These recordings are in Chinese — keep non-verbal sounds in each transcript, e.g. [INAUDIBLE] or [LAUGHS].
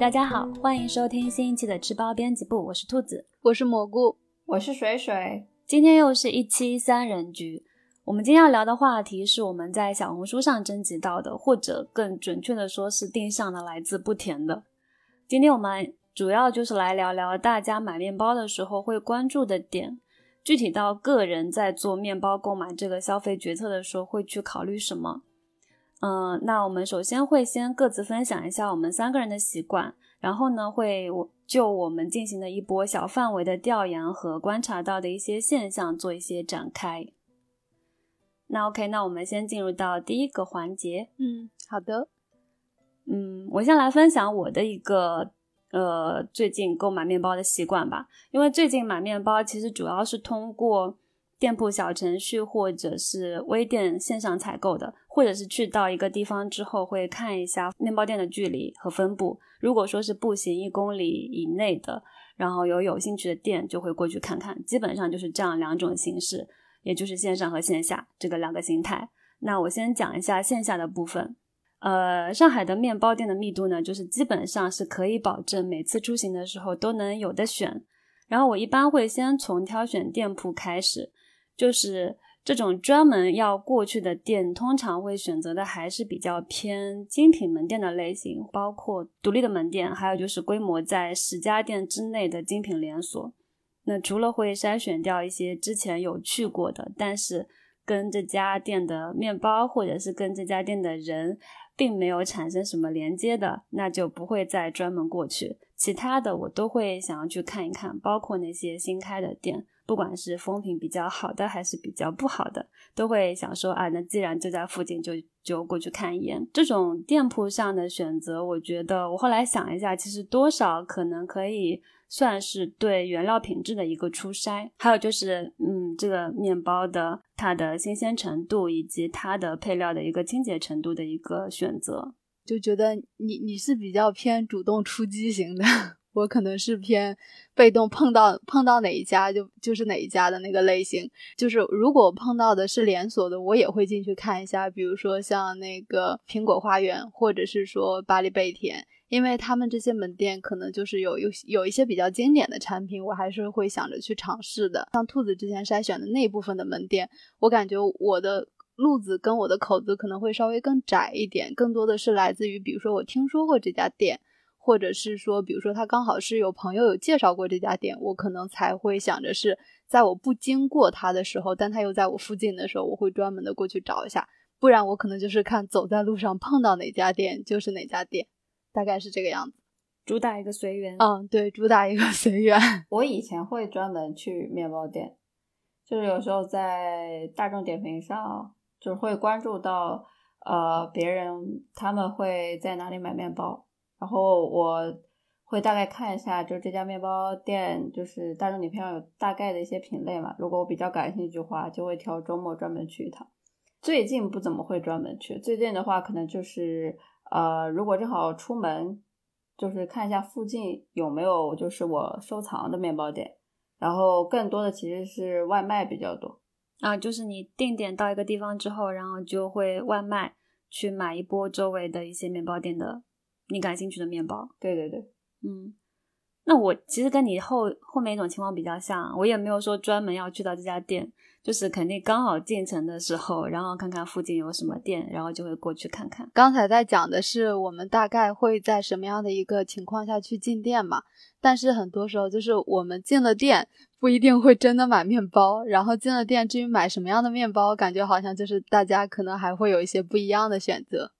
大家好，欢迎收听新一期的吃包编辑部，我是兔子，我是蘑菇，我是水水。今天又是一期三人局。我们今天要聊的话题是我们在小红书上征集到的，或者更准确的说是定向的，来自不甜的。今天我们主要就是来聊聊大家买面包的时候会关注的点，具体到个人在做面包购买这个消费决策的时候会去考虑什么。嗯，那我们首先会先各自分享一下我们三个人的习惯，然后呢会我就我们进行的一波小范围的调研和观察到的一些现象做一些展开。那 OK，那我们先进入到第一个环节。嗯，好的。嗯，我先来分享我的一个呃最近购买面包的习惯吧。因为最近买面包其实主要是通过店铺小程序或者是微店线上采购的，或者是去到一个地方之后会看一下面包店的距离和分布。如果说是步行一公里以内的，然后有有兴趣的店就会过去看看。基本上就是这样两种形式。也就是线上和线下这个两个形态。那我先讲一下线下的部分。呃，上海的面包店的密度呢，就是基本上是可以保证每次出行的时候都能有的选。然后我一般会先从挑选店铺开始，就是这种专门要过去的店，通常会选择的还是比较偏精品门店的类型，包括独立的门店，还有就是规模在十家店之内的精品连锁。那除了会筛选掉一些之前有去过的，但是跟这家店的面包或者是跟这家店的人并没有产生什么连接的，那就不会再专门过去。其他的我都会想要去看一看，包括那些新开的店，不管是风评比较好的还是比较不好的，都会想说啊，那既然就在附近，就就过去看一眼。这种店铺上的选择，我觉得我后来想一下，其实多少可能可以。算是对原料品质的一个初筛，还有就是，嗯，这个面包的它的新鲜程度以及它的配料的一个清洁程度的一个选择，就觉得你你是比较偏主动出击型的，我可能是偏被动，碰到碰到哪一家就就是哪一家的那个类型，就是如果碰到的是连锁的，我也会进去看一下，比如说像那个苹果花园，或者是说巴黎贝甜。因为他们这些门店可能就是有有有一些比较经典的产品，我还是会想着去尝试的。像兔子之前筛选的那部分的门店，我感觉我的路子跟我的口子可能会稍微更窄一点，更多的是来自于，比如说我听说过这家店，或者是说，比如说他刚好是有朋友有介绍过这家店，我可能才会想着是在我不经过他的时候，但他又在我附近的时候，我会专门的过去找一下，不然我可能就是看走在路上碰到哪家店就是哪家店。大概是这个样子，主打一个随缘。嗯，对，主打一个 [LAUGHS] 随缘。我以前会专门去面包店，就是有时候在大众点评上，就是会关注到呃别人他们会在哪里买面包，然后我会大概看一下，就这家面包店，就是大众点评上有大概的一些品类嘛。如果我比较感兴趣的话，就会挑周末专门去一趟。最近不怎么会专门去，最近的话可能就是。呃，如果正好出门，就是看一下附近有没有就是我收藏的面包店，然后更多的其实是外卖比较多啊，就是你定点到一个地方之后，然后就会外卖去买一波周围的一些面包店的你感兴趣的面包。对对对，嗯，那我其实跟你后后面一种情况比较像，我也没有说专门要去到这家店。就是肯定刚好进城的时候，然后看看附近有什么店，然后就会过去看看。刚才在讲的是我们大概会在什么样的一个情况下去进店嘛？但是很多时候就是我们进了店不一定会真的买面包，然后进了店至于买什么样的面包，感觉好像就是大家可能还会有一些不一样的选择。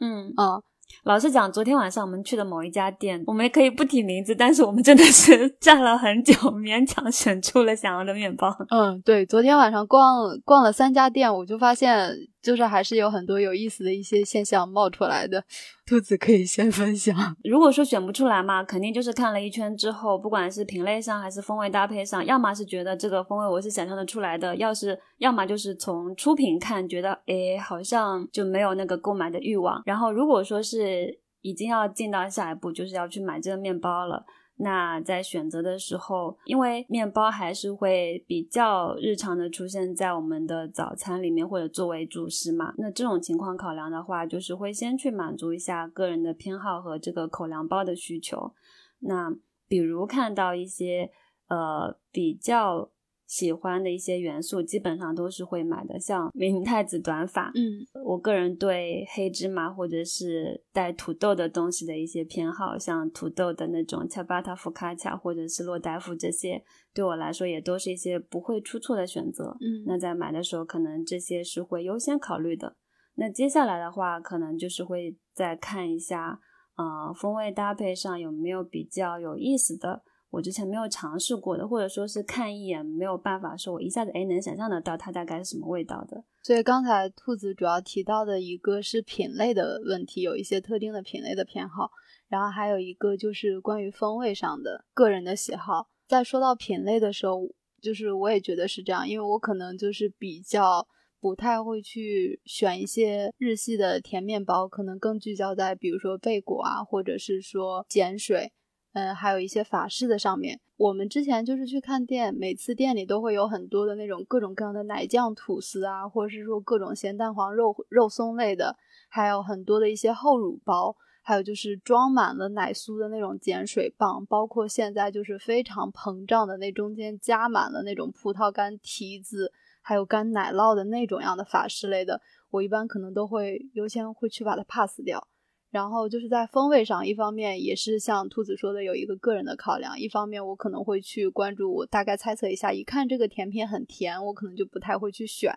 嗯嗯。老实讲，昨天晚上我们去的某一家店，我们可以不提名字，但是我们真的是 [LAUGHS] 站了很久，勉强选出了想要的面包。嗯，对，昨天晚上逛逛了三家店，我就发现，就是还是有很多有意思的一些现象冒出来的。兔子可以先分享。[LAUGHS] 如果说选不出来嘛，肯定就是看了一圈之后，不管是品类上还是风味搭配上，要么是觉得这个风味我是想象的出来的，要是要么就是从出品看，觉得诶好像就没有那个购买的欲望。然后如果说是已经要进到下一步，就是要去买这个面包了，那在选择的时候，因为面包还是会比较日常的出现在我们的早餐里面，或者作为主食嘛。那这种情况考量的话，就是会先去满足一下个人的偏好和这个口粮包的需求。那比如看到一些呃比较。喜欢的一些元素基本上都是会买的，像明太子短发，嗯，我个人对黑芝麻或者是带土豆的东西的一些偏好，像土豆的那种恰巴塔福卡恰或者是洛代夫这些，对我来说也都是一些不会出错的选择。嗯，那在买的时候，可能这些是会优先考虑的。那接下来的话，可能就是会再看一下，呃，风味搭配上有没有比较有意思的。我之前没有尝试过的，或者说是看一眼没有办法说，我一下子哎能想象得到它大概是什么味道的。所以刚才兔子主要提到的一个是品类的问题，有一些特定的品类的偏好，然后还有一个就是关于风味上的个人的喜好。在说到品类的时候，就是我也觉得是这样，因为我可能就是比较不太会去选一些日系的甜面包，可能更聚焦在比如说贝果啊，或者是说碱水。嗯，还有一些法式的上面，我们之前就是去看店，每次店里都会有很多的那种各种各样的奶酱吐司啊，或者是说各种咸蛋黄肉肉松类的，还有很多的一些厚乳包，还有就是装满了奶酥的那种碱水棒，包括现在就是非常膨胀的那中间加满了那种葡萄干、提子，还有干奶酪的那种样的法式类的，我一般可能都会优先会去把它 pass 掉。然后就是在风味上，一方面也是像兔子说的有一个个人的考量，一方面我可能会去关注，我大概猜测一下，一看这个甜品很甜，我可能就不太会去选，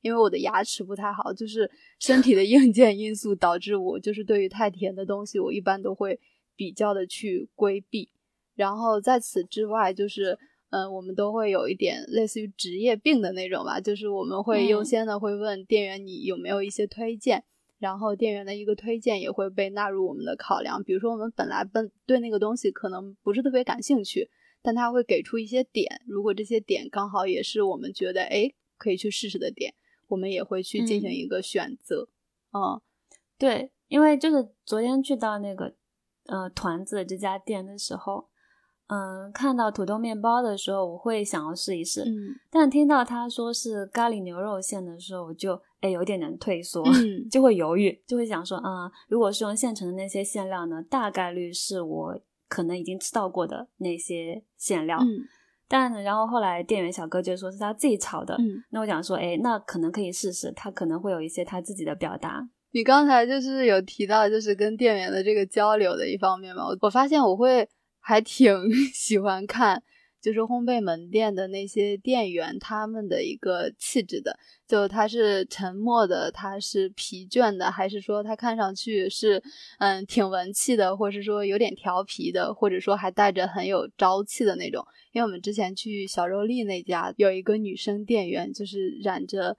因为我的牙齿不太好，就是身体的硬件因素导致我就是对于太甜的东西，我一般都会比较的去规避。然后在此之外，就是嗯，我们都会有一点类似于职业病的那种吧，就是我们会优先的会问店员你有没有一些推荐。然后店员的一个推荐也会被纳入我们的考量，比如说我们本来本对那个东西可能不是特别感兴趣，但他会给出一些点，如果这些点刚好也是我们觉得哎可以去试试的点，我们也会去进行一个选择。嗯，对，因为就是昨天去到那个呃团子这家店的时候。嗯，看到土豆面包的时候，我会想要试一试。嗯，但听到他说是咖喱牛肉馅的时候，我就哎有点点退缩，嗯，[LAUGHS] 就会犹豫，就会想说啊，如果是用现成的那些馅料呢，大概率是我可能已经吃到过的那些馅料。嗯，但然后后来店员小哥就说是他自己炒的。嗯，那我想说，哎，那可能可以试试，他可能会有一些他自己的表达。你刚才就是有提到，就是跟店员的这个交流的一方面嘛，我我发现我会。还挺 [LAUGHS] 喜欢看，就是烘焙门店的那些店员他们的一个气质的，就他是沉默的，他是疲倦的，还是说他看上去是嗯挺文气的，或是说有点调皮的，或者说还带着很有朝气的那种？因为我们之前去小肉粒那家有一个女生店员，就是染着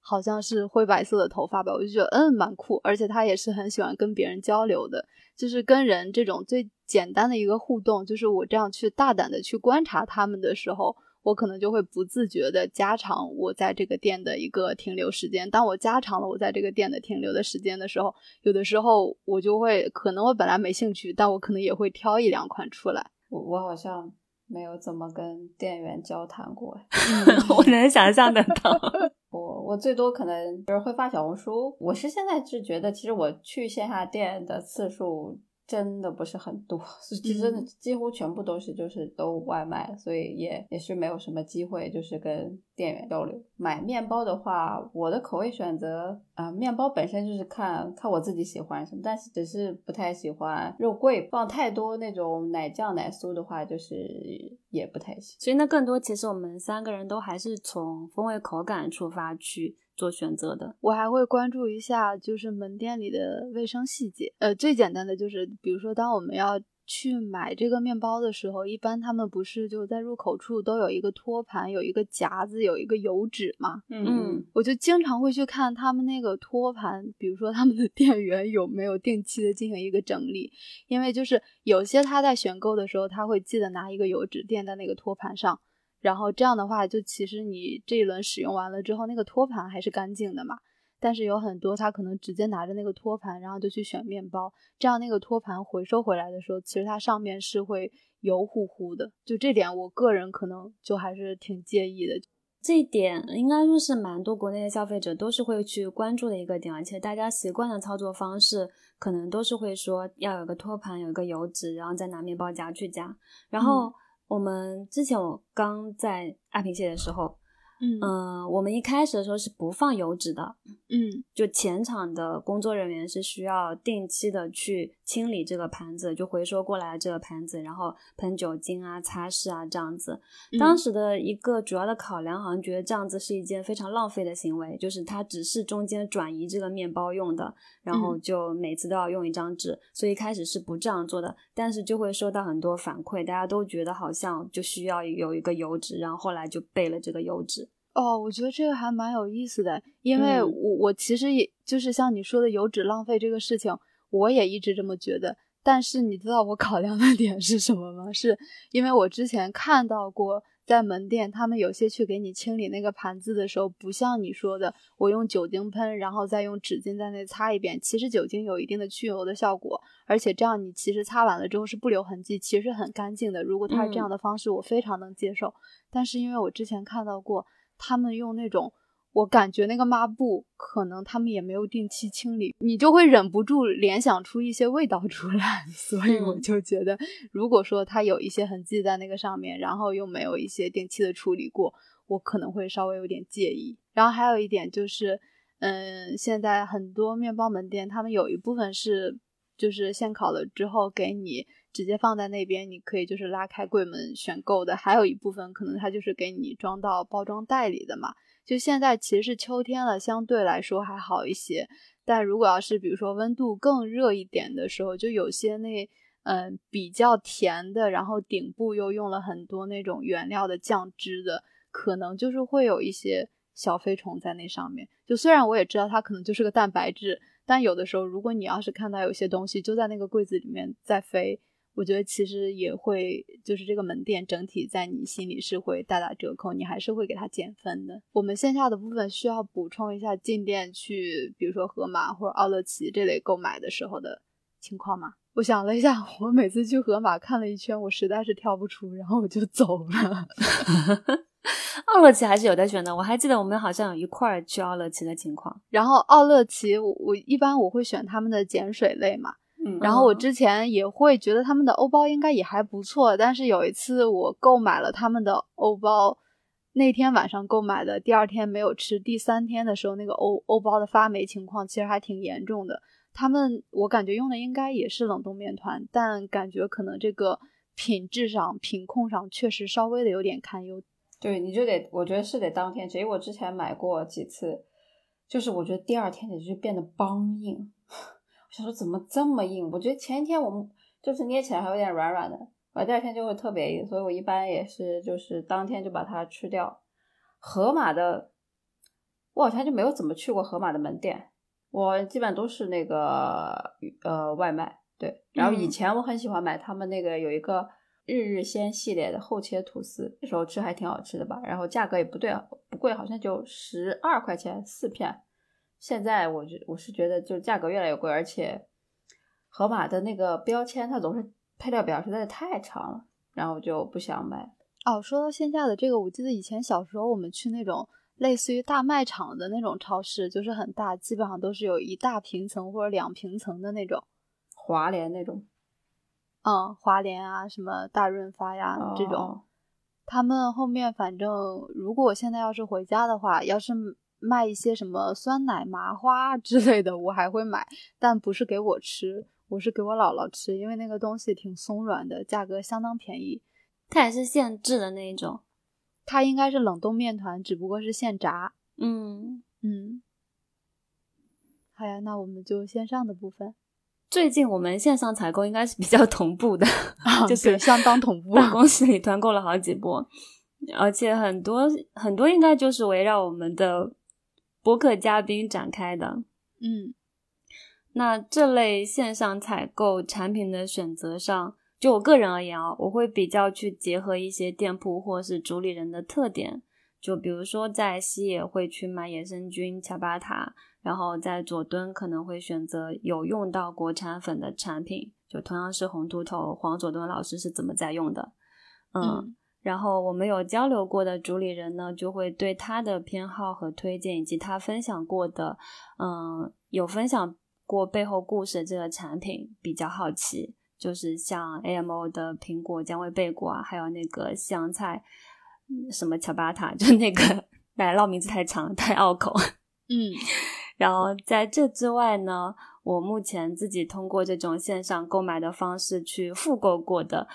好像是灰白色的头发吧，我就觉得嗯蛮酷，而且她也是很喜欢跟别人交流的。就是跟人这种最简单的一个互动，就是我这样去大胆的去观察他们的时候，我可能就会不自觉的加长我在这个店的一个停留时间。当我加长了我在这个店的停留的时间的时候，有的时候我就会，可能我本来没兴趣，但我可能也会挑一两款出来。我我好像没有怎么跟店员交谈过，[LAUGHS] 我能想象得到。[LAUGHS] 我我最多可能就是会发小红书。我是现在是觉得，其实我去线下店的次数。真的不是很多，其实真的几乎全部都是就是都外卖，所以也也是没有什么机会就是跟店员交流。买面包的话，我的口味选择啊，面包本身就是看看我自己喜欢什么，但是只是不太喜欢肉桂放太多那种奶酱奶酥的话，就是也不太行。所以那更多其实我们三个人都还是从风味口感出发去。做选择的，我还会关注一下，就是门店里的卫生细节。呃，最简单的就是，比如说，当我们要去买这个面包的时候，一般他们不是就在入口处都有一个托盘，有一个夹子，有一个油纸嘛？嗯，我就经常会去看他们那个托盘，比如说他们的店员有没有定期的进行一个整理，因为就是有些他在选购的时候，他会记得拿一个油纸垫在那个托盘上。然后这样的话，就其实你这一轮使用完了之后，那个托盘还是干净的嘛。但是有很多他可能直接拿着那个托盘，然后就去选面包，这样那个托盘回收回来的时候，其实它上面是会油乎乎的。就这点，我个人可能就还是挺介意的。这一点应该说是蛮多国内的消费者都是会去关注的一个点，而且大家习惯的操作方式可能都是会说要有个托盘，有一个油纸，然后再拿面包夹去夹。然后我们之前我刚在爱平县的时候。嗯，我们一开始的时候是不放油脂的，嗯，就前场的工作人员是需要定期的去清理这个盘子，就回收过来这个盘子，然后喷酒精啊、擦拭啊这样子。当时的一个主要的考量，好像觉得这样子是一件非常浪费的行为，就是它只是中间转移这个面包用的，然后就每次都要用一张纸，所以一开始是不这样做的。但是就会收到很多反馈，大家都觉得好像就需要有一个油脂，然后后来就备了这个油脂。哦，我觉得这个还蛮有意思的，因为我我其实也就是像你说的油脂浪费这个事情，我也一直这么觉得。但是你知道我考量的 [LAUGHS] 点是什么吗？是因为我之前看到过，在门店他们有些去给你清理那个盘子的时候，不像你说的，我用酒精喷，然后再用纸巾在那擦一遍。其实酒精有一定的去油的效果，而且这样你其实擦完了之后是不留痕迹，其实很干净的。如果他是这样的方式，我非常能接受。但是因为我之前看到过。他们用那种，我感觉那个抹布可能他们也没有定期清理，你就会忍不住联想出一些味道出来，[LAUGHS] 所以我就觉得，如果说它有一些痕迹在那个上面，然后又没有一些定期的处理过，我可能会稍微有点介意。然后还有一点就是，嗯，现在很多面包门店，他们有一部分是就是现烤了之后给你。直接放在那边，你可以就是拉开柜门选购的。还有一部分可能它就是给你装到包装袋里的嘛。就现在其实是秋天了，相对来说还好一些。但如果要是比如说温度更热一点的时候，就有些那嗯比较甜的，然后顶部又用了很多那种原料的酱汁的，可能就是会有一些小飞虫在那上面。就虽然我也知道它可能就是个蛋白质，但有的时候如果你要是看到有些东西就在那个柜子里面在飞。我觉得其实也会，就是这个门店整体在你心里是会大打折扣，你还是会给它减分的。我们线下的部分需要补充一下进店去，比如说盒马或者奥乐奇这类购买的时候的情况吗？我想了一下，我每次去盒马看了一圈，我实在是挑不出，然后我就走了。[LAUGHS] 奥乐奇还是有的选的，我还记得我们好像有一块去奥乐奇的情况。然后奥乐奇，我我一般我会选他们的碱水类嘛。然后我之前也会觉得他们的欧包应该也还不错，但是有一次我购买了他们的欧包，那天晚上购买的，第二天没有吃，第三天的时候那个欧欧包的发霉情况其实还挺严重的。他们我感觉用的应该也是冷冻面团，但感觉可能这个品质上、品控上确实稍微的有点堪忧。对，你就得，我觉得是得当天吃，因为我之前买过几次，就是我觉得第二天就变得梆硬。想说怎么这么硬？我觉得前一天我们就是捏起来还有点软软的，完第二天就会特别硬，所以我一般也是就是当天就把它吃掉。盒马的，我好像就没有怎么去过盒马的门店，我基本都是那个呃外卖。对，然后以前我很喜欢买他们那个有一个日日鲜系列的厚切吐司，那时候吃还挺好吃的吧，然后价格也不对不贵，好像就十二块钱四片。现在我觉我是觉得就是价格越来越贵，而且盒马的那个标签它总是配料表实在是太长了，然后就不想买。哦，说到线下的这个，我记得以前小时候我们去那种类似于大卖场的那种超市，就是很大，基本上都是有一大平层或者两平层的那种，华联那种。嗯，华联啊，什么大润发呀这种，他们后面反正如果我现在要是回家的话，要是。卖一些什么酸奶麻花之类的，我还会买，但不是给我吃，我是给我姥姥吃，因为那个东西挺松软的，价格相当便宜。它也是现制的那一种，它应该是冷冻面团，只不过是现炸。嗯嗯。好呀，那我们就线上的部分。最近我们线上采购应该是比较同步的，[LAUGHS] 就是相当同步，办公室里团购了好几波，而且很多很多应该就是围绕我们的。博客嘉宾展开的，嗯，那这类线上采购产品的选择上，就我个人而言啊，我会比较去结合一些店铺或是主理人的特点，就比如说在西野会去买野生菌、恰巴塔，然后在佐敦可能会选择有用到国产粉的产品，就同样是红秃头，黄佐敦老师是怎么在用的，嗯。然后我们有交流过的主理人呢，就会对他的偏好和推荐，以及他分享过的，嗯，有分享过背后故事这个产品比较好奇。就是像 AMO 的苹果姜味贝果啊，还有那个香菜什么乔巴塔，[LAUGHS] 就那个奶酪名字太长太拗口。嗯，[LAUGHS] 然后在这之外呢，我目前自己通过这种线上购买的方式去复购过的。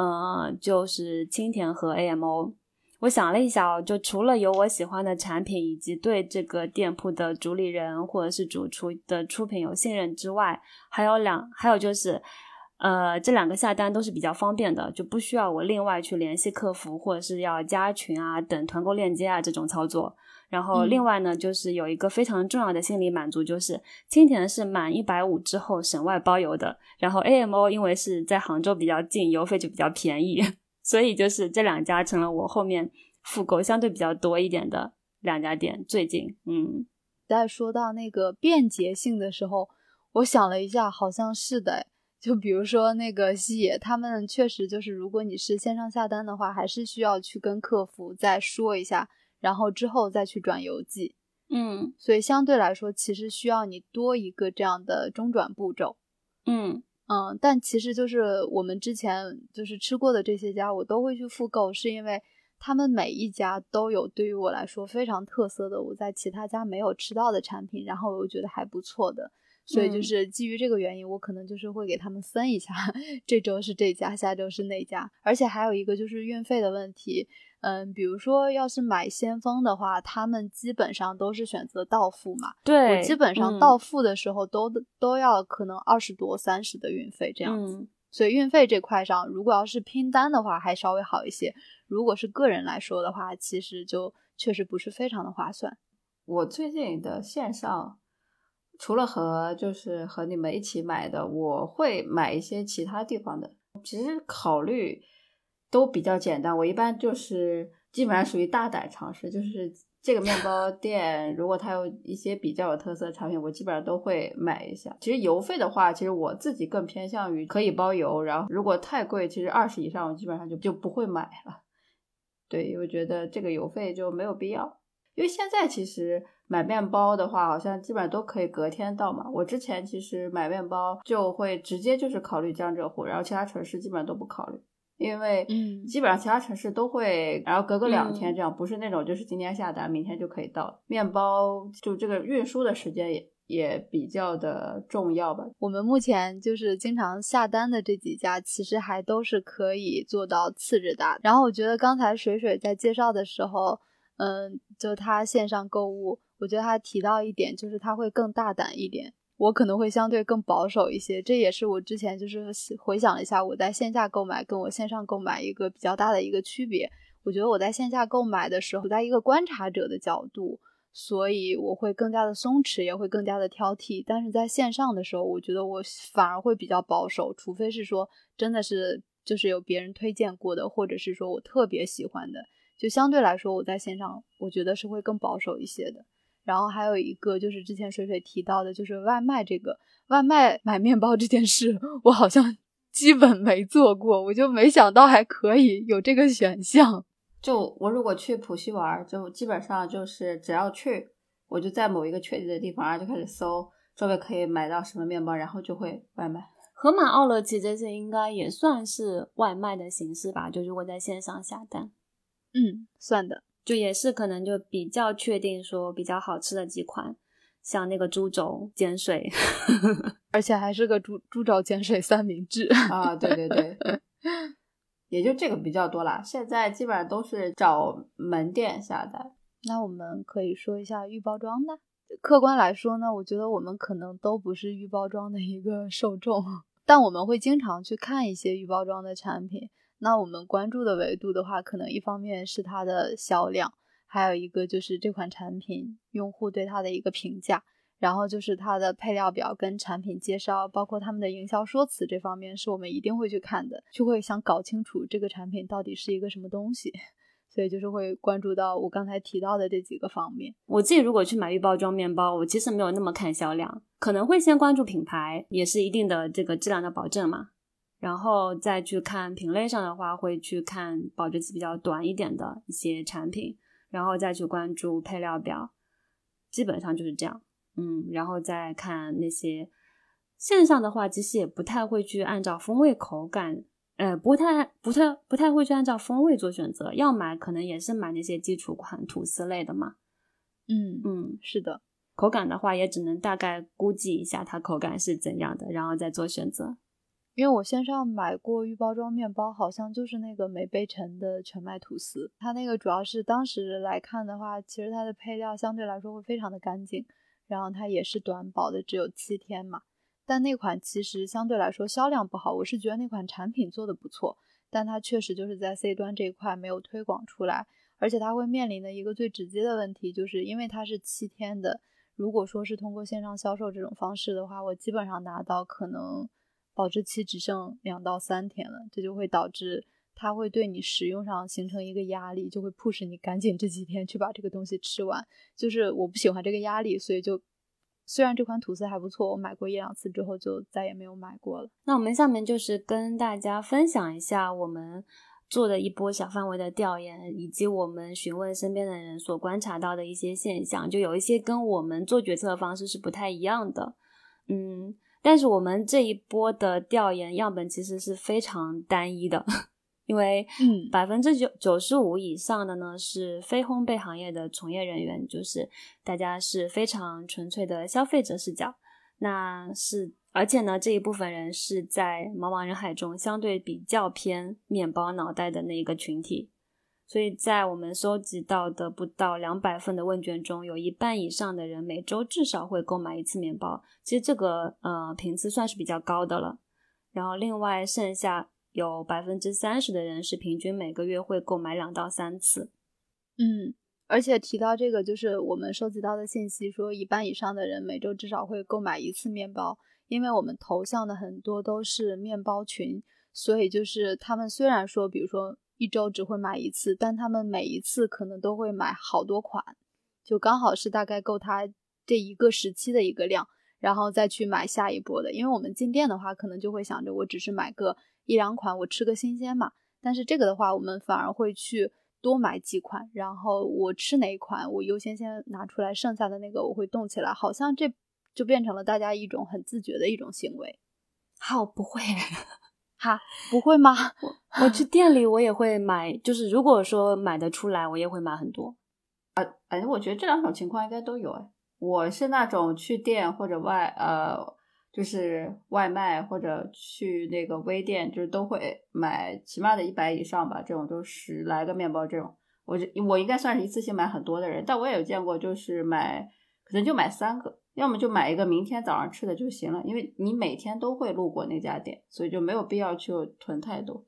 嗯，就是青田和 AMO。我想了一下哦，就除了有我喜欢的产品，以及对这个店铺的主理人或者是主厨的出品有信任之外，还有两，还有就是，呃，这两个下单都是比较方便的，就不需要我另外去联系客服，或者是要加群啊、等团购链接啊这种操作。然后另外呢，就是有一个非常重要的心理满足，就是青田是满一百五之后省外包邮的。然后 AMO 因为是在杭州比较近，邮费就比较便宜，[LAUGHS] 所以就是这两家成了我后面复购相对比较多一点的两家店。最近，嗯，在说到那个便捷性的时候，我想了一下，好像是的。就比如说那个西野，他们确实就是，如果你是线上下单的话，还是需要去跟客服再说一下。然后之后再去转邮寄，嗯，所以相对来说，其实需要你多一个这样的中转步骤，嗯。嗯，但其实就是我们之前就是吃过的这些家，我都会去复购，是因为他们每一家都有对于我来说非常特色的，我在其他家没有吃到的产品，然后我觉得还不错的，所以就是基于这个原因，我可能就是会给他们分一下，[LAUGHS] 这周是这家，下周是那家，而且还有一个就是运费的问题。嗯，比如说，要是买先锋的话，他们基本上都是选择到付嘛。对，我基本上到付的时候都都要可能二十多、三十的运费这样子。所以运费这块上，如果要是拼单的话，还稍微好一些；如果是个人来说的话，其实就确实不是非常的划算。我最近的线上，除了和就是和你们一起买的，我会买一些其他地方的。其实考虑。都比较简单，我一般就是基本上属于大胆尝试，就是这个面包 [LAUGHS] 店如果它有一些比较有特色的产品，我基本上都会买一下。其实邮费的话，其实我自己更偏向于可以包邮，然后如果太贵，其实二十以上我基本上就就不会买了。对，我觉得这个邮费就没有必要，因为现在其实买面包的话，好像基本上都可以隔天到嘛。我之前其实买面包就会直接就是考虑江浙沪，然后其他城市基本上都不考虑。因为基本上其他城市都会，然后隔个两天这样，不是那种就是今天下单，明天就可以到。面包就这个运输的时间也也比较的重要吧。我们目前就是经常下单的这几家，其实还都是可以做到次日达。然后我觉得刚才水水在介绍的时候，嗯，就他线上购物，我觉得他提到一点，就是他会更大胆一点。我可能会相对更保守一些，这也是我之前就是回想了一下我在线下购买跟我线上购买一个比较大的一个区别。我觉得我在线下购买的时候，在一个观察者的角度，所以我会更加的松弛，也会更加的挑剔。但是在线上的时候，我觉得我反而会比较保守，除非是说真的是就是有别人推荐过的，或者是说我特别喜欢的，就相对来说我在线上我觉得是会更保守一些的。然后还有一个就是之前水水提到的，就是外卖这个外卖买面包这件事，我好像 [LAUGHS] 基本没做过，我就没想到还可以有这个选项。就我如果去浦西玩，就基本上就是只要去，我就在某一个确定的地方，然后就开始搜周围可以买到什么面包，然后就会外卖。盒马、奥乐奇这些应该也算是外卖的形式吧？就如果在线上下单，嗯，算的。就也是可能就比较确定说比较好吃的几款，像那个猪肘碱水，[LAUGHS] 而且还是个猪猪肘碱水三明治啊，对对对，也就这个比较多啦。现在基本上都是找门店下单。那我们可以说一下预包装的。客观来说呢，我觉得我们可能都不是预包装的一个受众，[LAUGHS] 但我们会经常去看一些预包装的产品。那我们关注的维度的话，可能一方面是它的销量，还有一个就是这款产品用户对它的一个评价，然后就是它的配料表跟产品介绍，包括他们的营销说辞这方面是我们一定会去看的，就会想搞清楚这个产品到底是一个什么东西。[LAUGHS] 所以就是会关注到我刚才提到的这几个方面。我自己如果去买预包装面包，我其实没有那么看销量，可能会先关注品牌，也是一定的这个质量的保证嘛。然后再去看品类上的话，会去看保质期比较短一点的一些产品，然后再去关注配料表，基本上就是这样。嗯，然后再看那些线上的话，其实也不太会去按照风味口感。呃，不太、不太、不太会去按照风味做选择，要买可能也是买那些基础款吐司类的嘛。嗯嗯，是的。口感的话，也只能大概估计一下它口感是怎样的，然后再做选择。因为我线上买过预包装面包，好像就是那个美贝城的全麦吐司，它那个主要是当时来看的话，其实它的配料相对来说会非常的干净，然后它也是短保的，只有七天嘛。但那款其实相对来说销量不好，我是觉得那款产品做的不错，但它确实就是在 C 端这一块没有推广出来，而且它会面临的一个最直接的问题，就是因为它是七天的，如果说是通过线上销售这种方式的话，我基本上拿到可能保质期只剩两到三天了，这就会导致它会对你食用上形成一个压力，就会迫使你赶紧这几天去把这个东西吃完，就是我不喜欢这个压力，所以就。虽然这款吐司还不错，我买过一两次之后就再也没有买过了。那我们下面就是跟大家分享一下我们做的一波小范围的调研，以及我们询问身边的人所观察到的一些现象，就有一些跟我们做决策的方式是不太一样的。嗯，但是我们这一波的调研样本其实是非常单一的。因为，嗯，百分之九九十五以上的呢是非烘焙行业的从业人员，就是大家是非常纯粹的消费者视角。那是，而且呢，这一部分人是在茫茫人海中相对比较偏面包脑袋的那一个群体。所以在我们收集到的不到两百份的问卷中，有一半以上的人每周至少会购买一次面包。其实这个呃频次算是比较高的了。然后另外剩下。有百分之三十的人是平均每个月会购买两到三次，嗯，而且提到这个，就是我们收集到的信息说，一半以上的人每周至少会购买一次面包，因为我们投向的很多都是面包群，所以就是他们虽然说，比如说一周只会买一次，但他们每一次可能都会买好多款，就刚好是大概够他这一个时期的一个量，然后再去买下一波的。因为我们进店的话，可能就会想着我只是买个。一两款我吃个新鲜嘛，但是这个的话，我们反而会去多买几款，然后我吃哪一款，我优先先拿出来，剩下的那个我会动起来，好像这就变成了大家一种很自觉的一种行为。好，不会，哈，不会吗？我 [LAUGHS] 我去店里我也会买，就是如果说买得出来，我也会买很多。啊，反正我觉得这两种情况应该都有。哎，我是那种去店或者外呃。就是外卖或者去那个微店，就是都会买起码的一百以上吧，这种都十来个面包这种，我我应该算是一次性买很多的人，但我也有见过，就是买可能就买三个，要么就买一个明天早上吃的就行了，因为你每天都会路过那家店，所以就没有必要去囤太多。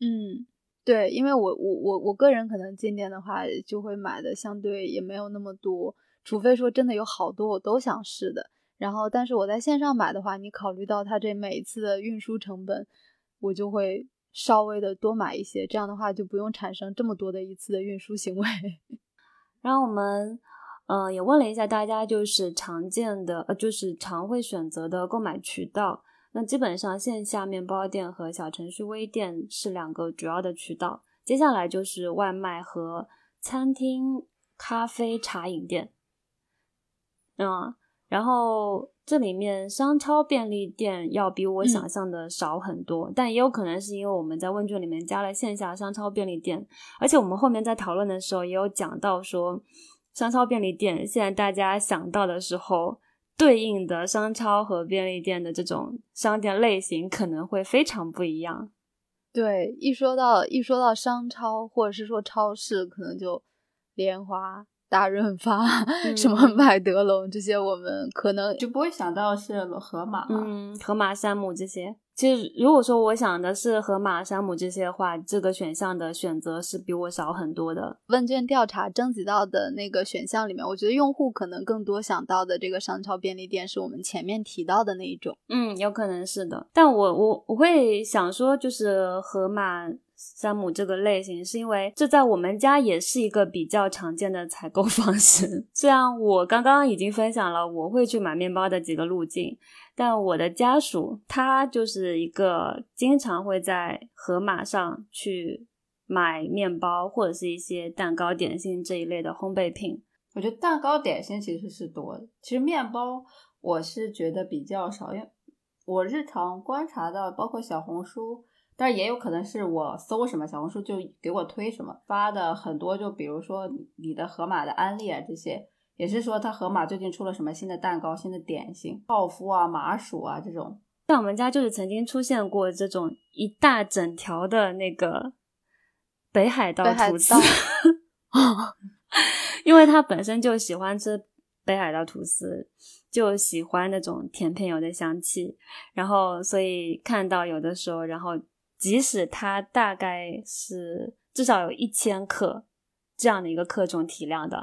嗯，对，因为我我我我个人可能进店的话，就会买的相对也没有那么多，除非说真的有好多我都想试的。然后，但是我在线上买的话，你考虑到它这每一次的运输成本，我就会稍微的多买一些，这样的话就不用产生这么多的一次的运输行为。[LAUGHS] 然后我们，嗯，也问了一下大家，就是常见的，呃，就是常会选择的购买渠道。那基本上线下面包店和小程序微店是两个主要的渠道，接下来就是外卖和餐厅、咖啡、茶饮店。嗯。然后这里面商超便利店要比我想象的少很多，但也有可能是因为我们在问卷里面加了线下商超便利店，而且我们后面在讨论的时候也有讲到说，商超便利店现在大家想到的时候，对应的商超和便利店的这种商店类型可能会非常不一样。对，一说到一说到商超或者是说超市，可能就莲花。大润发、什么麦德龙这些，我们可能就不会想到是盒马嗯，盒马、山姆这些。其实，如果说我想的是河马、山姆这些话，这个选项的选择是比我少很多的。问卷调查征集到的那个选项里面，我觉得用户可能更多想到的这个商超便利店是我们前面提到的那一种。嗯，有可能是的。但我我我会想说，就是河马。山姆这个类型，是因为这在我们家也是一个比较常见的采购方式。[LAUGHS] 虽然我刚刚已经分享了我会去买面包的几个路径，但我的家属他就是一个经常会在盒马上去买面包或者是一些蛋糕、点心这一类的烘焙品。我觉得蛋糕、点心其实是多的，其实面包我是觉得比较少，因为我日常观察到，包括小红书。但也有可能是我搜什么小红书就给我推什么发的很多，就比如说你的盒马的安利啊这些，也是说他盒马最近出了什么新的蛋糕、新的点心，泡芙啊、麻薯啊这种。在我们家就是曾经出现过这种一大整条的那个北海道吐司，[LAUGHS] 因为他本身就喜欢吃北海道吐司，就喜欢那种甜片油的香气，然后所以看到有的时候，然后。即使它大概是至少有一千克这样的一个克重体量的，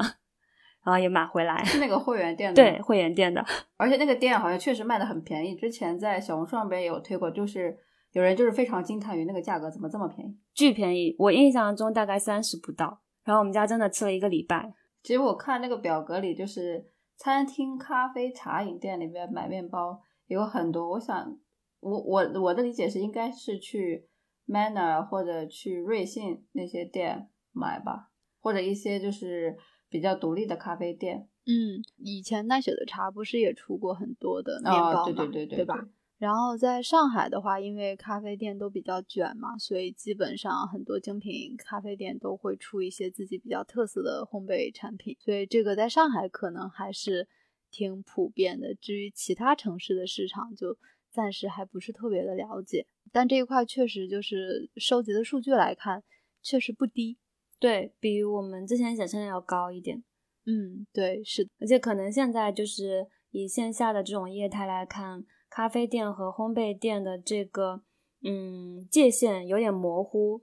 然后也买回来。是那个会员店 [LAUGHS] 的，对，会员店的。[LAUGHS] 而且那个店好像确实卖的很便宜。之前在小红书上边也有推过，就是有人就是非常惊叹于那个价格怎么这么便宜，巨便宜。我印象中大概三十不到，然后我们家真的吃了一个礼拜。其实我看那个表格里，就是餐厅、咖啡、茶饮店里面买面包有很多。我想，我我我的理解是应该是去。Manner 或者去瑞幸那些店买吧，或者一些就是比较独立的咖啡店。嗯，以前奈雪的茶不是也出过很多的面包嘛，对对对对，对吧？然后在上海的话，因为咖啡店都比较卷嘛，所以基本上很多精品咖啡店都会出一些自己比较特色的烘焙产品，所以这个在上海可能还是挺普遍的。至于其他城市的市场，就暂时还不是特别的了解。但这一块确实就是收集的数据来看，确实不低，对比我们之前想象的要高一点。嗯，对，是的，而且可能现在就是以线下的这种业态来看，咖啡店和烘焙店的这个嗯界限有点模糊。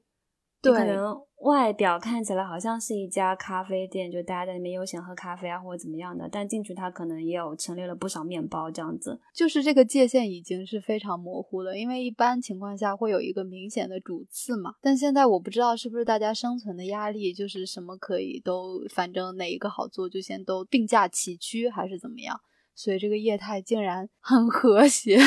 可能外表看起来好像是一家咖啡店，就大家在里面悠闲喝咖啡啊，或者怎么样的，但进去它可能也有陈列了不少面包这样子。就是这个界限已经是非常模糊了，因为一般情况下会有一个明显的主次嘛。但现在我不知道是不是大家生存的压力，就是什么可以都，反正哪一个好做就先都并驾齐驱，还是怎么样？所以这个业态竟然很和谐。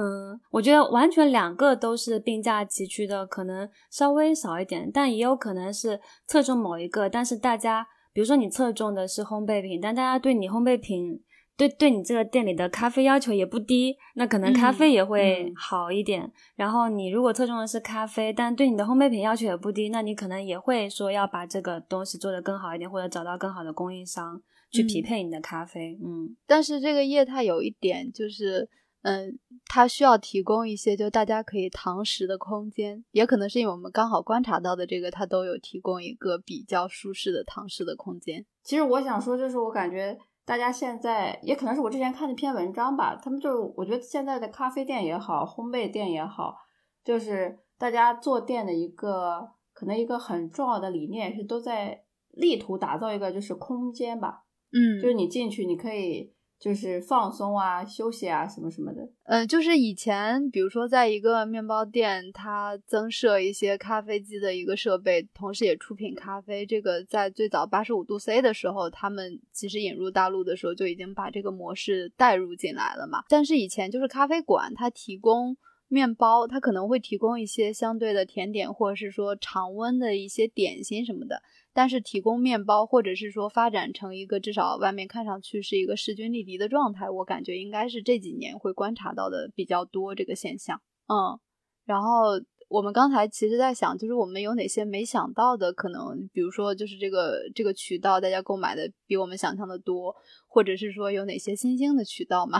嗯，我觉得完全两个都是并驾齐驱的，可能稍微少一点，但也有可能是侧重某一个。但是大家，比如说你侧重的是烘焙品，但大家对你烘焙品，对对你这个店里的咖啡要求也不低，那可能咖啡也会好一点。然后你如果侧重的是咖啡，但对你的烘焙品要求也不低，那你可能也会说要把这个东西做得更好一点，或者找到更好的供应商去匹配你的咖啡。嗯，但是这个业态有一点就是。嗯，它需要提供一些就大家可以堂食的空间，也可能是因为我们刚好观察到的这个，它都有提供一个比较舒适的堂食的空间。其实我想说，就是我感觉大家现在也可能是我之前看那篇文章吧，他们就我觉得现在的咖啡店也好，烘焙店也好，就是大家做店的一个可能一个很重要的理念是都在力图打造一个就是空间吧，嗯，就是你进去你可以。就是放松啊、休息啊，什么什么的。嗯，就是以前，比如说在一个面包店，它增设一些咖啡机的一个设备，同时也出品咖啡。这个在最早八十五度 C 的时候，他们其实引入大陆的时候就已经把这个模式带入进来了嘛。但是以前就是咖啡馆，它提供面包，它可能会提供一些相对的甜点，或者是说常温的一些点心什么的。但是提供面包，或者是说发展成一个至少外面看上去是一个势均力敌的状态，我感觉应该是这几年会观察到的比较多这个现象。嗯，然后我们刚才其实在想，就是我们有哪些没想到的可能，比如说就是这个这个渠道大家购买的比我们想象的多，或者是说有哪些新兴的渠道嘛？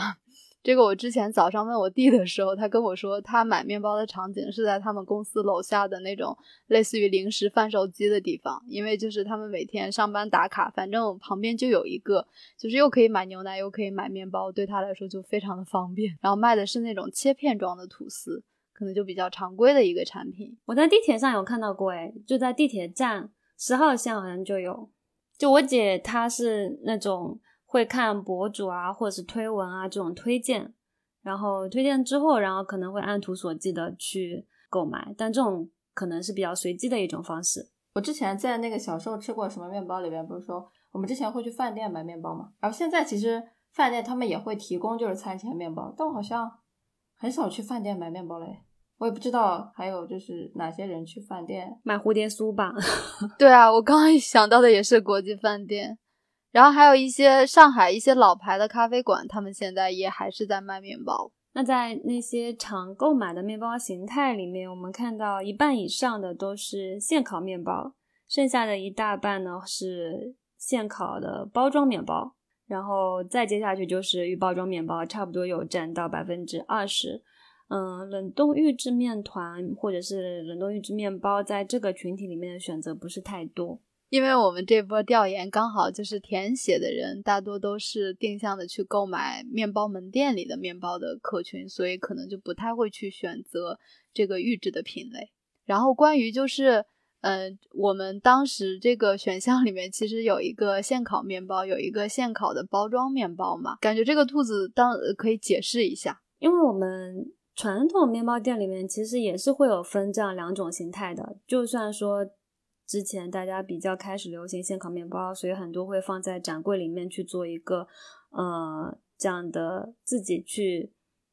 这个我之前早上问我弟的时候，他跟我说，他买面包的场景是在他们公司楼下的那种类似于零食贩售机的地方，因为就是他们每天上班打卡，反正旁边就有一个，就是又可以买牛奶又可以买面包，对他来说就非常的方便。然后卖的是那种切片装的吐司，可能就比较常规的一个产品。我在地铁上有看到过，哎，就在地铁站十号线好像就有。就我姐她是那种。会看博主啊，或者是推文啊这种推荐，然后推荐之后，然后可能会按图索骥的去购买，但这种可能是比较随机的一种方式。我之前在那个小时候吃过什么面包里边，不是说我们之前会去饭店买面包嘛？然后现在其实饭店他们也会提供就是餐前面包，但我好像很少去饭店买面包嘞。我也不知道还有就是哪些人去饭店买蝴蝶酥吧。[LAUGHS] 对啊，我刚刚想到的也是国际饭店，然后还有一些上海一些老牌的咖啡馆，他们现在也还是在卖面包。那在那些常购买的面包形态里面，我们看到一半以上的都是现烤面包，剩下的一大半呢是现烤的包装面包，然后再接下去就是预包装面包，差不多有占到百分之二十。嗯，冷冻预制面团或者是冷冻预制面包，在这个群体里面的选择不是太多。因为我们这波调研刚好就是填写的人大多都是定向的去购买面包门店里的面包的客群，所以可能就不太会去选择这个预制的品类。然后关于就是，嗯，我们当时这个选项里面其实有一个现烤面包，有一个现烤的包装面包嘛，感觉这个兔子当可以解释一下，因为我们传统面包店里面其实也是会有分这样两种形态的，就算说。之前大家比较开始流行现烤面包，所以很多会放在展柜里面去做一个，呃，这样的自己去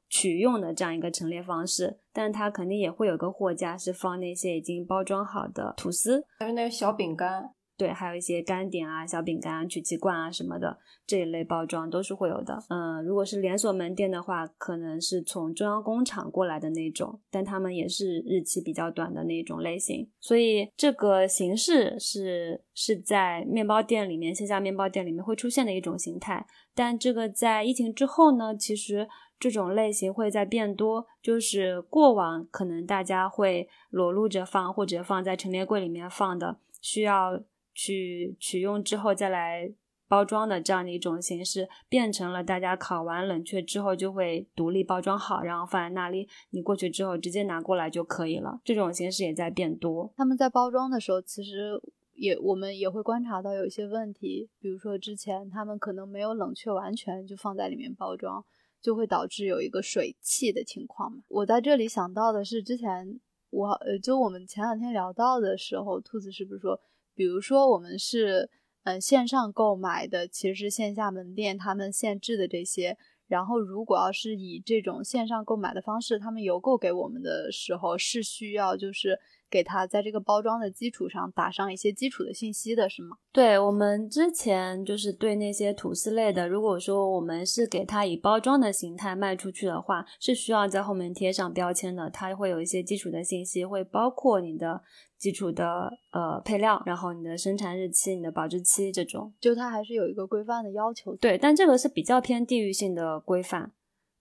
取用的这样一个陈列方式。但它肯定也会有个货架，是放那些已经包装好的吐司，还有那个小饼干。对，还有一些干点啊、小饼干、曲奇罐啊什么的这一类包装都是会有的。嗯，如果是连锁门店的话，可能是从中央工厂过来的那种，但他们也是日期比较短的那种类型。所以这个形式是是在面包店里面、线下面包店里面会出现的一种形态。但这个在疫情之后呢，其实这种类型会在变多。就是过往可能大家会裸露着放，或者放在陈列柜里面放的，需要。去取用之后再来包装的这样的一种形式，变成了大家烤完冷却之后就会独立包装好，然后放在那里，你过去之后直接拿过来就可以了。这种形式也在变多。他们在包装的时候，其实也我们也会观察到有一些问题，比如说之前他们可能没有冷却完全就放在里面包装，就会导致有一个水汽的情况嘛。我在这里想到的是，之前我呃就我们前两天聊到的时候，兔子是不是说？比如说，我们是嗯线上购买的，其实线下门店他们限制的这些。然后，如果要是以这种线上购买的方式，他们邮购给我们的时候，是需要就是。给它在这个包装的基础上打上一些基础的信息的是吗？对我们之前就是对那些吐司类的，如果说我们是给它以包装的形态卖出去的话，是需要在后面贴上标签的。它会有一些基础的信息，会包括你的基础的呃配料，然后你的生产日期、你的保质期这种，就它还是有一个规范的要求。对，但这个是比较偏地域性的规范，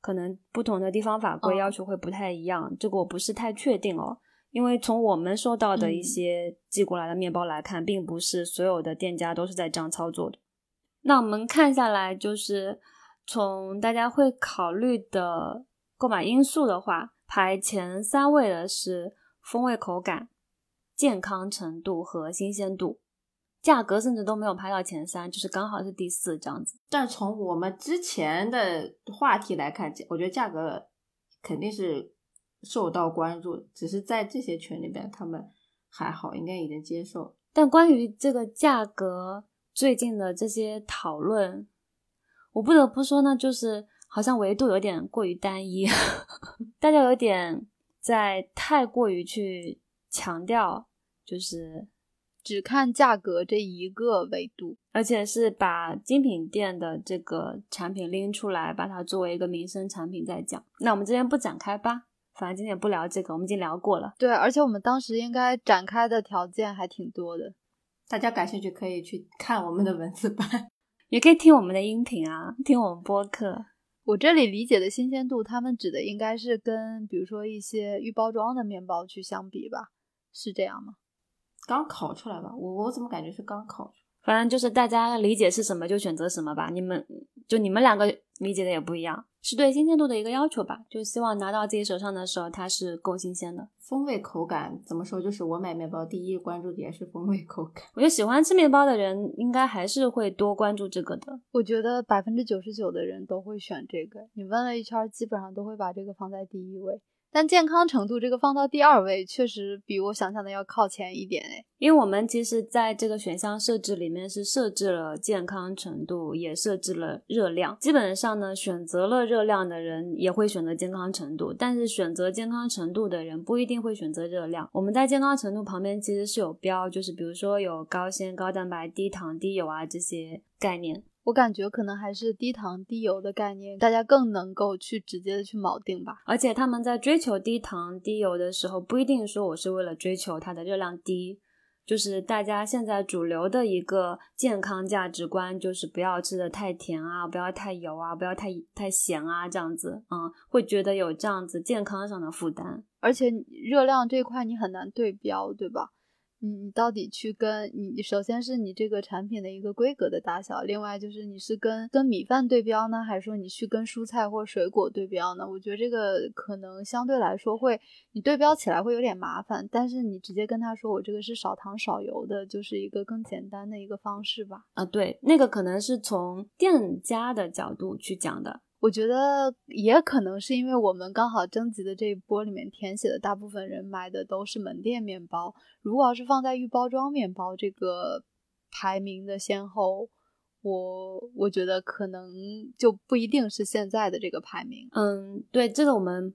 可能不同的地方法规要求会不太一样，这个我不是太确定哦。因为从我们收到的一些寄过来的面包来看，并不是所有的店家都是在这样操作的。那我们看下来，就是从大家会考虑的购买因素的话，排前三位的是风味、口感、健康程度和新鲜度，价格甚至都没有排到前三，就是刚好是第四这样子。但从我们之前的话题来看，我觉得价格肯定是。受到关注，只是在这些群里边，他们还好，应该已经接受。但关于这个价格，最近的这些讨论，我不得不说呢，就是好像维度有点过于单一，[LAUGHS] 大家有点在太过于去强调，就是只看价格这一个维度，而且是把精品店的这个产品拎出来，把它作为一个民生产品在讲。那我们这边不展开吧。反正今天不聊这个，我们已经聊过了。对，而且我们当时应该展开的条件还挺多的，大家感兴趣可以去看我们的文字版，[LAUGHS] 也可以听我们的音频啊，听我们播客。我这里理解的新鲜度，他们指的应该是跟比如说一些预包装的面包去相比吧？是这样吗？刚烤出来吧？我我怎么感觉是刚烤出？反正就是大家理解是什么就选择什么吧。你们就你们两个理解的也不一样。是对新鲜度的一个要求吧，就希望拿到自己手上的时候，它是够新鲜的。风味口感怎么说？就是我买面包第一关注点是风味口感。[LAUGHS] 我觉得喜欢吃面包的人应该还是会多关注这个的。我觉得百分之九十九的人都会选这个。你问了一圈，基本上都会把这个放在第一位。但健康程度这个放到第二位，确实比我想象的要靠前一点哎。因为我们其实在这个选项设置里面是设置了健康程度，也设置了热量。基本上呢，选择了热量的人也会选择健康程度，但是选择健康程度的人不一定会选择热量。我们在健康程度旁边其实是有标，就是比如说有高纤、高蛋白、低糖、低油啊这些概念。我感觉可能还是低糖低油的概念，大家更能够去直接的去锚定吧。而且他们在追求低糖低油的时候，不一定说我是为了追求它的热量低，就是大家现在主流的一个健康价值观，就是不要吃的太甜啊，不要太油啊，不要太太咸啊，这样子，嗯，会觉得有这样子健康上的负担。而且热量这块你很难对标，对吧？你你到底去跟你首先是你这个产品的一个规格的大小，另外就是你是跟跟米饭对标呢，还是说你去跟蔬菜或水果对标呢？我觉得这个可能相对来说会你对标起来会有点麻烦，但是你直接跟他说我这个是少糖少油的，就是一个更简单的一个方式吧。啊，对，那个可能是从店家的角度去讲的。我觉得也可能是因为我们刚好征集的这一波里面填写的大部分人买的都是门店面包。如果要是放在预包装面包这个排名的先后，我我觉得可能就不一定是现在的这个排名。嗯，对，这个我们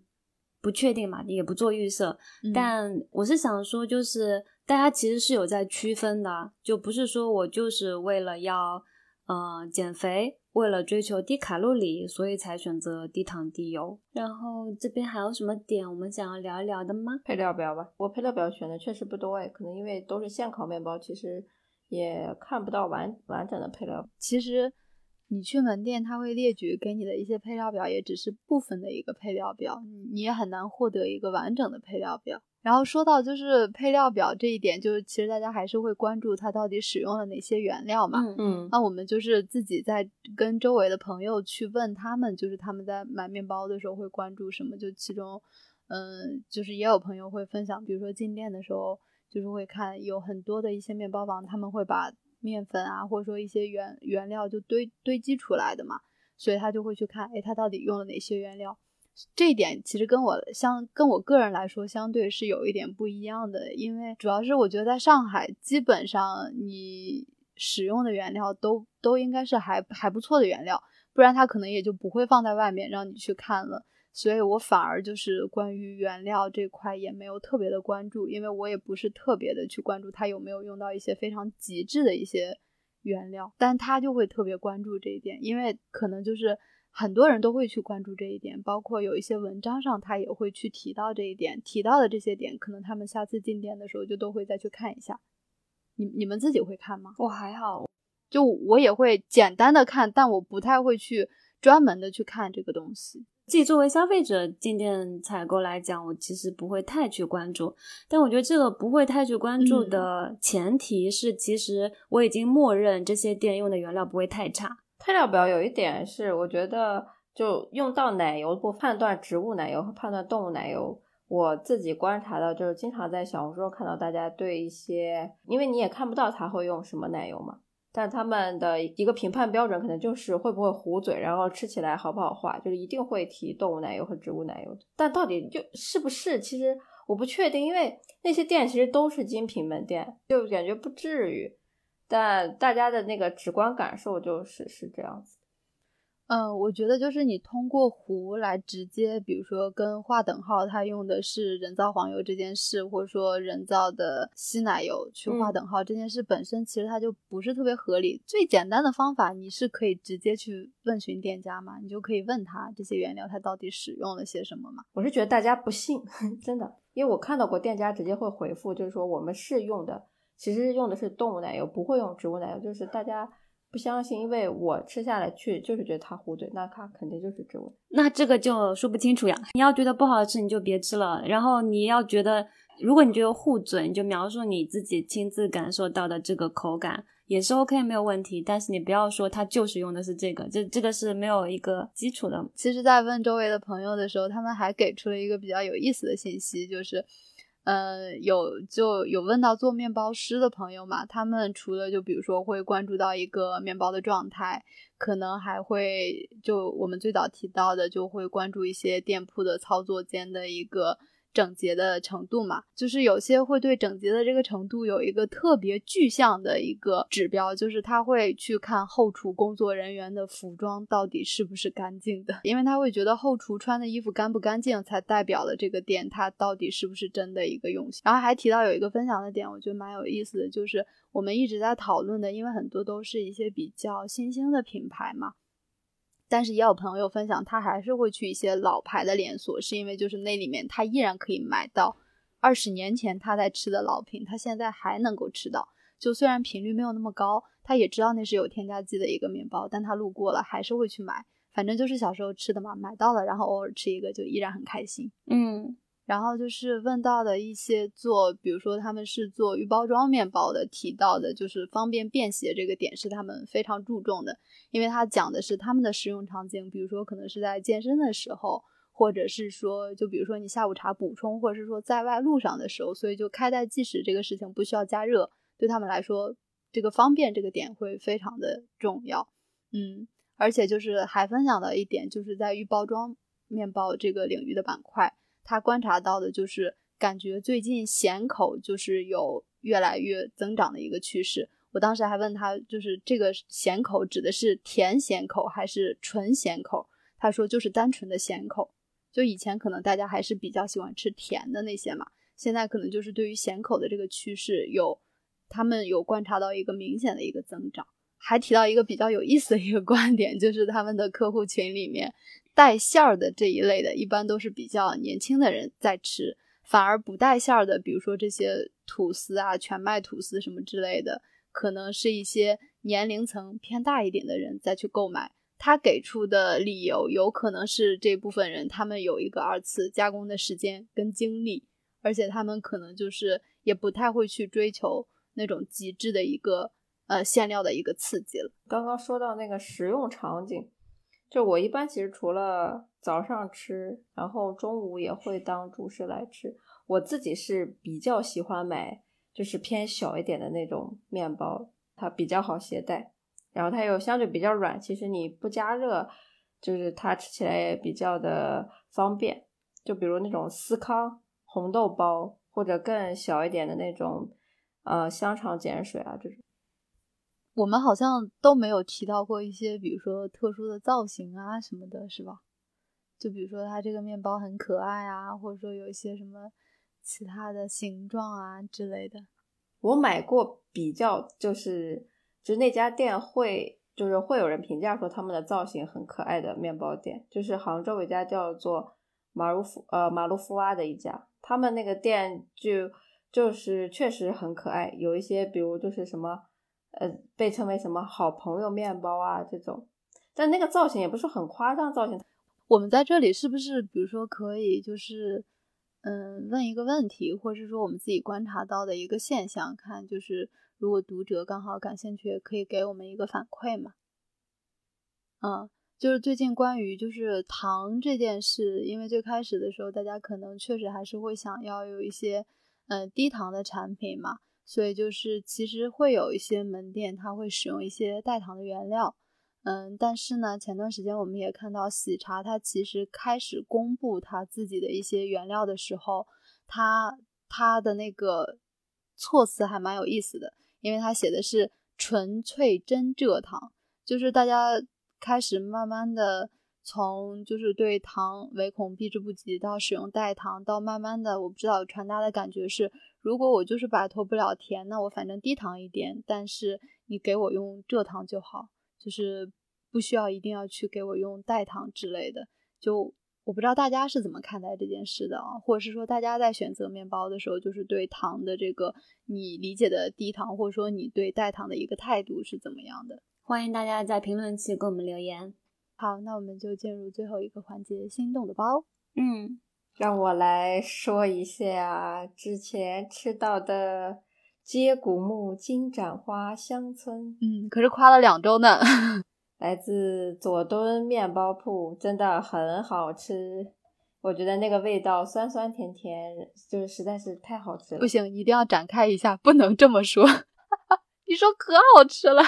不确定嘛，也不做预设。但我是想说，就是大家其实是有在区分的，就不是说我就是为了要呃减肥。为了追求低卡路里，所以才选择低糖低油。然后这边还有什么点我们想要聊一聊的吗？配料表吧，我配料表选的确实不多哎，可能因为都是现烤面包，其实也看不到完完整的配料。其实你去门店，他会列举给你的一些配料表，也只是部分的一个配料表，你也很难获得一个完整的配料表。然后说到就是配料表这一点，就是其实大家还是会关注它到底使用了哪些原料嘛。嗯嗯。那我们就是自己在跟周围的朋友去问他们，就是他们在买面包的时候会关注什么？就其中，嗯，就是也有朋友会分享，比如说进店的时候，就是会看有很多的一些面包房，他们会把面粉啊，或者说一些原原料就堆堆积出来的嘛，所以他就会去看，哎，他到底用了哪些原料。这一点其实跟我相跟我个人来说，相对是有一点不一样的，因为主要是我觉得在上海，基本上你使用的原料都都应该是还还不错的原料，不然它可能也就不会放在外面让你去看了。所以我反而就是关于原料这块也没有特别的关注，因为我也不是特别的去关注它有没有用到一些非常极致的一些原料，但他就会特别关注这一点，因为可能就是。很多人都会去关注这一点，包括有一些文章上他也会去提到这一点，提到的这些点，可能他们下次进店的时候就都会再去看一下。你你们自己会看吗？我还好，就我也会简单的看，但我不太会去专门的去看这个东西。自己作为消费者进店采购来讲，我其实不会太去关注。但我觉得这个不会太去关注的前提是，其实我已经默认这些店用的原料不会太差。配料表有一点是，我觉得就用到奶油不判断植物奶油和判断动物奶油。我自己观察到，就是经常在小红书看到大家对一些，因为你也看不到他会用什么奶油嘛，但他们的一个评判标准可能就是会不会糊嘴，然后吃起来好不好化，就是一定会提动物奶油和植物奶油。但到底就是不是，其实我不确定，因为那些店其实都是精品门店，就感觉不至于。但大家的那个直观感受就是是这样子，嗯，我觉得就是你通过糊来直接，比如说跟划等号，它用的是人造黄油这件事，或者说人造的稀奶油去划等号这件事本身，其实它就不是特别合理。最简单的方法，你是可以直接去问询店家嘛，你就可以问他这些原料它到底使用了些什么嘛。我是觉得大家不信，[LAUGHS] 真的，因为我看到过店家直接会回复，就是说我们是用的。其实用的是动物奶油，不会用植物奶油，就是大家不相信，因为我吃下来去就是觉得它糊嘴，那它肯定就是植物。那这个就说不清楚呀。你要觉得不好吃，你就别吃了。然后你要觉得，如果你觉得糊嘴，你就描述你自己亲自感受到的这个口感也是 OK，没有问题。但是你不要说它就是用的是这个，这这个是没有一个基础的。其实，在问周围的朋友的时候，他们还给出了一个比较有意思的信息，就是。嗯，有就有问到做面包师的朋友嘛，他们除了就比如说会关注到一个面包的状态，可能还会就我们最早提到的，就会关注一些店铺的操作间的一个。整洁的程度嘛，就是有些会对整洁的这个程度有一个特别具象的一个指标，就是他会去看后厨工作人员的服装到底是不是干净的，[LAUGHS] 因为他会觉得后厨穿的衣服干不干净，才代表了这个店它到底是不是真的一个用心。然后还提到有一个分享的点，我觉得蛮有意思的，就是我们一直在讨论的，因为很多都是一些比较新兴的品牌嘛。但是也有朋友分享，他还是会去一些老牌的连锁，是因为就是那里面他依然可以买到二十年前他在吃的老品，他现在还能够吃到。就虽然频率没有那么高，他也知道那是有添加剂的一个面包，但他路过了还是会去买。反正就是小时候吃的嘛，买到了，然后偶尔吃一个就依然很开心。嗯。然后就是问到的一些做，比如说他们是做预包装面包的，提到的就是方便便携这个点是他们非常注重的，因为他讲的是他们的使用场景，比如说可能是在健身的时候，或者是说就比如说你下午茶补充，或者是说在外路上的时候，所以就开袋即食这个事情不需要加热，对他们来说这个方便这个点会非常的重要。嗯，而且就是还分享到一点，就是在预包装面包这个领域的板块。他观察到的就是，感觉最近咸口就是有越来越增长的一个趋势。我当时还问他，就是这个咸口指的是甜咸口还是纯咸口？他说就是单纯的咸口。就以前可能大家还是比较喜欢吃甜的那些嘛，现在可能就是对于咸口的这个趋势有，他们有观察到一个明显的一个增长。还提到一个比较有意思的一个观点，就是他们的客户群里面。带馅儿的这一类的，一般都是比较年轻的人在吃，反而不带馅儿的，比如说这些吐司啊、全麦吐司什么之类的，可能是一些年龄层偏大一点的人再去购买。他给出的理由有可能是这部分人他们有一个二次加工的时间跟精力，而且他们可能就是也不太会去追求那种极致的一个呃馅料的一个刺激了。刚刚说到那个食用场景。就我一般其实除了早上吃，然后中午也会当主食来吃。我自己是比较喜欢买，就是偏小一点的那种面包，它比较好携带，然后它又相对比较软。其实你不加热，就是它吃起来也比较的方便。就比如那种司康红豆包，或者更小一点的那种，呃，香肠碱水啊这种。我们好像都没有提到过一些，比如说特殊的造型啊什么的，是吧？就比如说它这个面包很可爱啊，或者说有一些什么其他的形状啊之类的。我买过比较，就是就是那家店会，就是会有人评价说他们的造型很可爱的面包店，就是杭州有一家叫做马如夫呃马路夫蛙的一家，他们那个店就就是确实很可爱，有一些比如就是什么。呃，被称为什么好朋友面包啊这种，但那个造型也不是很夸张造型。我们在这里是不是，比如说可以就是，嗯，问一个问题，或者是说我们自己观察到的一个现象，看就是如果读者刚好感兴趣，可以给我们一个反馈嘛？嗯，就是最近关于就是糖这件事，因为最开始的时候大家可能确实还是会想要有一些嗯低糖的产品嘛。所以就是其实会有一些门店，它会使用一些代糖的原料，嗯，但是呢，前段时间我们也看到喜茶，它其实开始公布它自己的一些原料的时候，它它的那个措辞还蛮有意思的，因为它写的是纯粹真蔗糖，就是大家开始慢慢的从就是对糖唯恐避之不及到使用代糖，到慢慢的我不知道传达的感觉是。如果我就是摆脱不了甜，那我反正低糖一点，但是你给我用蔗糖就好，就是不需要一定要去给我用代糖之类的。就我不知道大家是怎么看待这件事的啊，或者是说大家在选择面包的时候，就是对糖的这个你理解的低糖，或者说你对代糖的一个态度是怎么样的？欢迎大家在评论区给我们留言。好，那我们就进入最后一个环节——心动的包。嗯。让我来说一下之前吃到的接骨木金盏花香村，嗯，可是夸了两周呢。[LAUGHS] 来自佐敦面包铺，真的很好吃。我觉得那个味道酸酸甜甜，就是实在是太好吃了。不行，一定要展开一下，不能这么说。[LAUGHS] 你说可好吃了，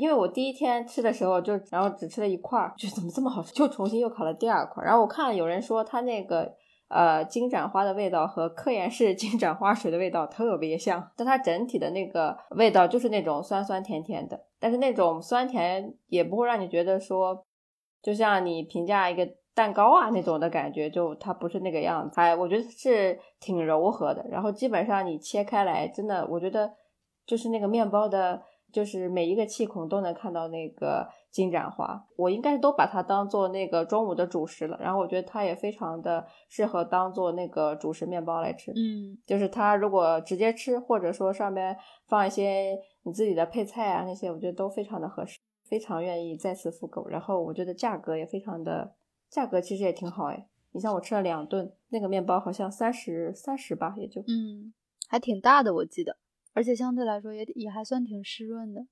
因为我第一天吃的时候就，然后只吃了一块儿，就怎么这么好吃，就重新又烤了第二块。然后我看了有人说它那个呃金盏花的味道和科颜氏金盏花水的味道特别像，但它整体的那个味道就是那种酸酸甜甜的，但是那种酸甜也不会让你觉得说，就像你评价一个蛋糕啊那种的感觉，就它不是那个样子。哎，我觉得是挺柔和的，然后基本上你切开来，真的我觉得就是那个面包的。就是每一个气孔都能看到那个金盏花，我应该都把它当做那个中午的主食了。然后我觉得它也非常的适合当做那个主食面包来吃。嗯，就是它如果直接吃，或者说上面放一些你自己的配菜啊那些，我觉得都非常的合适，非常愿意再次复购。然后我觉得价格也非常的，价格其实也挺好哎。你像我吃了两顿，那个面包好像三十三十吧，也就嗯，还挺大的，我记得。而且相对来说也也还算挺湿润的，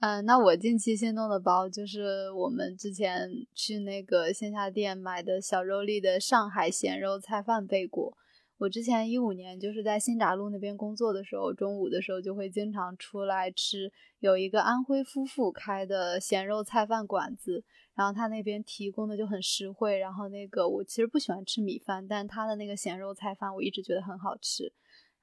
嗯，那我近期心动的包就是我们之前去那个线下店买的小肉粒的上海咸肉菜饭贝果。我之前一五年就是在新闸路那边工作的时候，中午的时候就会经常出来吃，有一个安徽夫妇开的咸肉菜饭馆子，然后他那边提供的就很实惠。然后那个我其实不喜欢吃米饭，但他的那个咸肉菜饭我一直觉得很好吃。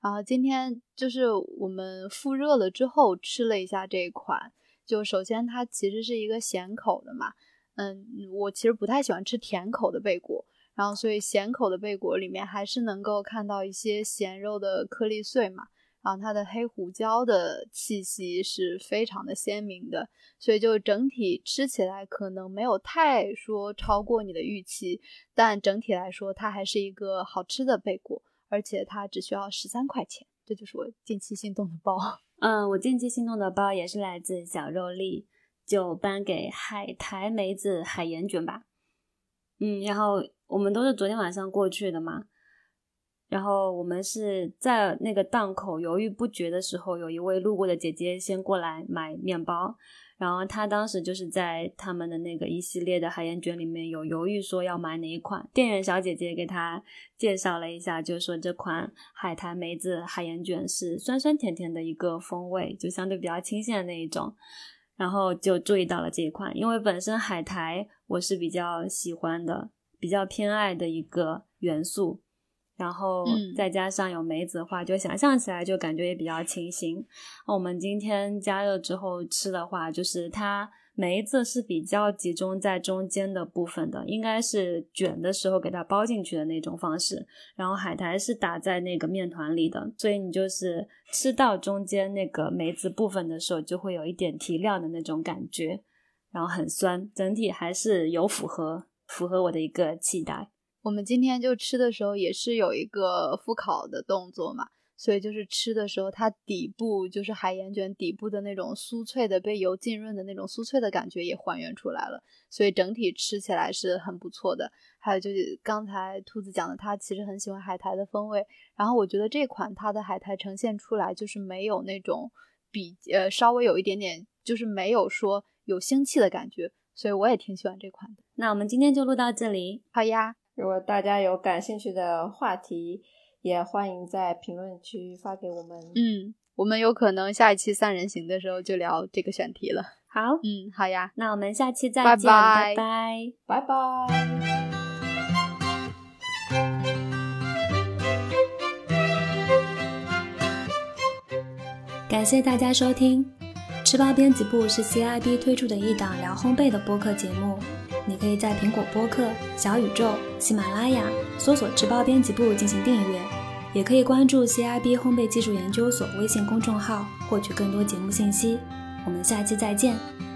然后今天就是我们复热了之后吃了一下这一款，就首先它其实是一个咸口的嘛，嗯，我其实不太喜欢吃甜口的贝果，然后所以咸口的贝果里面还是能够看到一些咸肉的颗粒碎嘛，然后它的黑胡椒的气息是非常的鲜明的，所以就整体吃起来可能没有太说超过你的预期，但整体来说它还是一个好吃的贝果。而且它只需要十三块钱，这就是我近期心动的包。[LAUGHS] 嗯，我近期心动的包也是来自小肉粒，就颁给海苔梅子海盐卷吧。嗯，然后我们都是昨天晚上过去的嘛，然后我们是在那个档口犹豫不决的时候，有一位路过的姐姐先过来买面包。然后他当时就是在他们的那个一系列的海盐卷里面有犹豫说要买哪一款，店员小姐姐给他介绍了一下，就说这款海苔梅子海盐卷是酸酸甜甜的一个风味，就相对比较清鲜的那一种，然后就注意到了这一款，因为本身海苔我是比较喜欢的，比较偏爱的一个元素。然后再加上有梅子的话，就想象起来就感觉也比较清新。我们今天加热之后吃的话，就是它梅子是比较集中在中间的部分的，应该是卷的时候给它包进去的那种方式。然后海苔是打在那个面团里的，所以你就是吃到中间那个梅子部分的时候，就会有一点提亮的那种感觉，然后很酸，整体还是有符合符合我的一个期待。我们今天就吃的时候也是有一个复烤的动作嘛，所以就是吃的时候，它底部就是海盐卷底部的那种酥脆的被油浸润的那种酥脆的感觉也还原出来了，所以整体吃起来是很不错的。还有就是刚才兔子讲的，他其实很喜欢海苔的风味，然后我觉得这款它的海苔呈现出来就是没有那种比呃稍微有一点点就是没有说有腥气的感觉，所以我也挺喜欢这款的。那我们今天就录到这里，好呀。如果大家有感兴趣的话题，也欢迎在评论区发给我们。嗯，我们有可能下一期三人行的时候就聊这个选题了。好，嗯，好呀，那我们下期再见，拜拜，拜拜。感谢大家收听，吃吧编辑部是 CIB 推出的一档聊烘焙的播客节目。你可以在苹果播客、小宇宙、喜马拉雅搜索“直播编辑部”进行订阅，也可以关注 CIB 烘焙技术研究所微信公众号获取更多节目信息。我们下期再见。